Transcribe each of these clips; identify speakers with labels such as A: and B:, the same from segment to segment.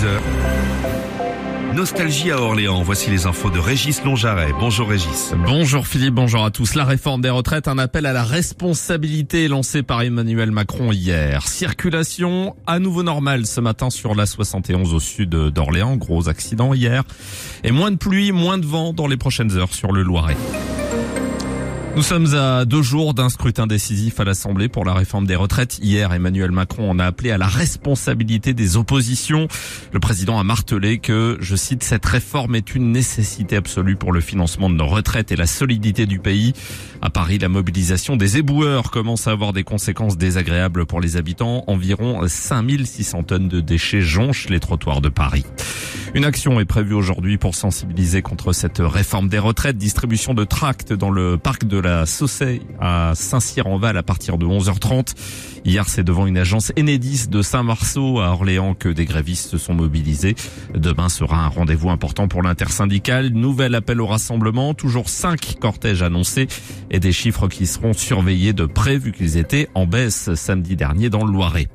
A: 6h. Nostalgie à Orléans. Voici les infos de Régis Longjaret. Bonjour Régis.
B: Bonjour Philippe, bonjour à tous. La réforme des retraites, un appel à la responsabilité lancé par Emmanuel Macron hier. Circulation à nouveau normale ce matin sur la 71 au sud d'Orléans. Gros accident hier. Et moins de pluie, moins de vent dans les prochaines heures sur le Loiret. Nous sommes à deux jours d'un scrutin décisif à l'Assemblée pour la réforme des retraites. Hier, Emmanuel Macron en a appelé à la responsabilité des oppositions. Le président a martelé que, je cite, cette réforme est une nécessité absolue pour le financement de nos retraites et la solidité du pays. À Paris, la mobilisation des éboueurs commence à avoir des conséquences désagréables pour les habitants. Environ 5600 tonnes de déchets jonchent les trottoirs de Paris. Une action est prévue aujourd'hui pour sensibiliser contre cette réforme des retraites. Distribution de tracts dans le parc de la Saussay à Saint-Cyr-en-Val à partir de 11h30. Hier, c'est devant une agence Enedis de Saint-Marceau à Orléans que des grévistes se sont mobilisés. Demain sera un rendez-vous important pour l'intersyndicale. Nouvel appel au rassemblement. Toujours cinq cortèges annoncés et des chiffres qui seront surveillés de près vu qu'ils étaient en baisse samedi dernier dans le Loiret.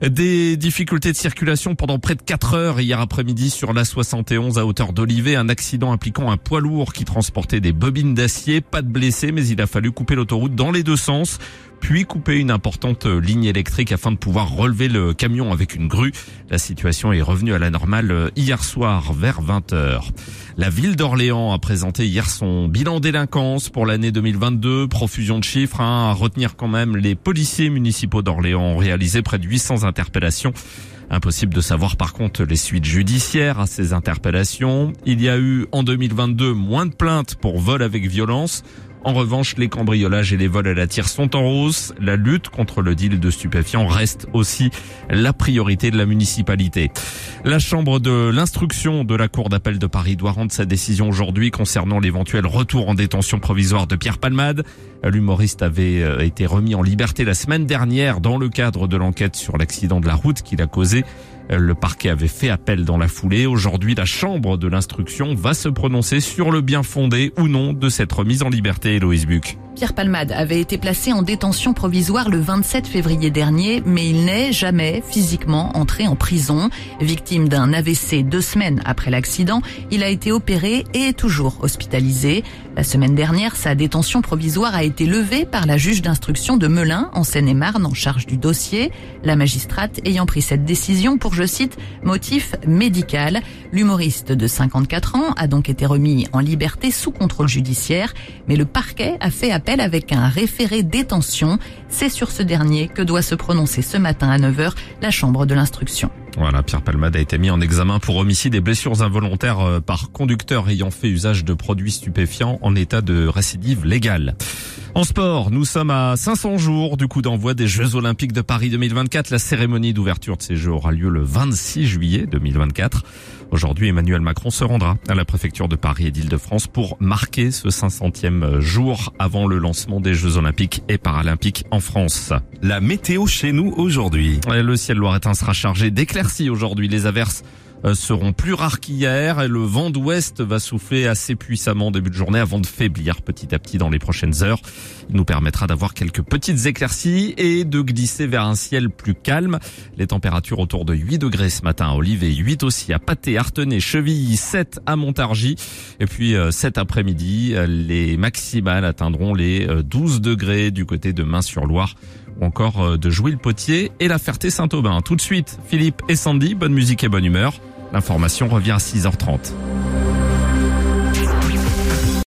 B: Des difficultés de circulation pendant près de 4 heures hier après-midi sur la 71 à hauteur d'Olivet. Un accident impliquant un poids lourd qui transportait des bobines d'acier. Pas de blessés, mais il a fallu couper l'autoroute dans les deux sens puis couper une importante ligne électrique afin de pouvoir relever le camion avec une grue. La situation est revenue à la normale hier soir vers 20h. La ville d'Orléans a présenté hier son bilan délinquance pour l'année 2022. Profusion de chiffres, hein, à retenir quand même les policiers municipaux d'Orléans ont réalisé près de 800 interpellations. Impossible de savoir par contre les suites judiciaires à ces interpellations. Il y a eu en 2022 moins de plaintes pour vol avec violence. En revanche, les cambriolages et les vols à la tire sont en hausse. La lutte contre le deal de stupéfiants reste aussi la priorité de la municipalité. La chambre de l'instruction de la Cour d'appel de Paris doit rendre sa décision aujourd'hui concernant l'éventuel retour en détention provisoire de Pierre Palmade. L'humoriste avait euh, été remis en liberté la semaine dernière dans le cadre de l'enquête sur l'accident de la route qu'il a causé. Le parquet avait fait appel dans la foulée. Aujourd'hui, la chambre de l'instruction va se prononcer sur le bien fondé ou non de cette remise en liberté, Héloïse Buc.
C: Pierre Palmade avait été placé en détention provisoire le 27 février dernier, mais il n'est jamais physiquement entré en prison. Victime d'un AVC deux semaines après l'accident, il a été opéré et est toujours hospitalisé. La semaine dernière, sa détention provisoire a été levée par la juge d'instruction de Melun, en Seine-et-Marne, en charge du dossier. La magistrate ayant pris cette décision pour, je cite, motif médical. L'humoriste de 54 ans a donc été remis en liberté sous contrôle judiciaire, mais le parquet a fait appel avec un référé détention. C'est sur ce dernier que doit se prononcer ce matin à 9h la Chambre de l'instruction.
B: Voilà, Pierre Palmade a été mis en examen pour homicide et blessures involontaires euh, par conducteur ayant fait usage de produits stupéfiants en état de récidive légale. En sport, nous sommes à 500 jours du coup d'envoi des Jeux Olympiques de Paris 2024. La cérémonie d'ouverture de ces Jeux aura lieu le 26 juillet 2024. Aujourd'hui, Emmanuel Macron se rendra à la préfecture de Paris et d'Île-de-France pour marquer ce 500e jour avant le lancement des Jeux Olympiques et Paralympiques en France.
A: La météo chez nous aujourd'hui.
B: Le ciel loiretain sera chargé d'éclaircies aujourd'hui. Les averses euh, seront plus rares qu'hier et le vent d'ouest va souffler assez puissamment début de journée avant de faiblir petit à petit dans les prochaines heures. Il nous permettra d'avoir quelques petites éclaircies et de glisser vers un ciel plus calme. Les températures autour de 8 degrés ce matin à Olivet, 8 aussi à Pâté, Artenay, Chevilly, 7 à Montargis et puis euh, cet après-midi, les maximales atteindront les 12 euh, degrés du côté de Main-sur-Loire ou encore de Jouy-le-Potier et la Ferté-Saint-Aubin. Tout de suite, Philippe et Sandy, bonne musique et bonne humeur. L'information revient à 6h30.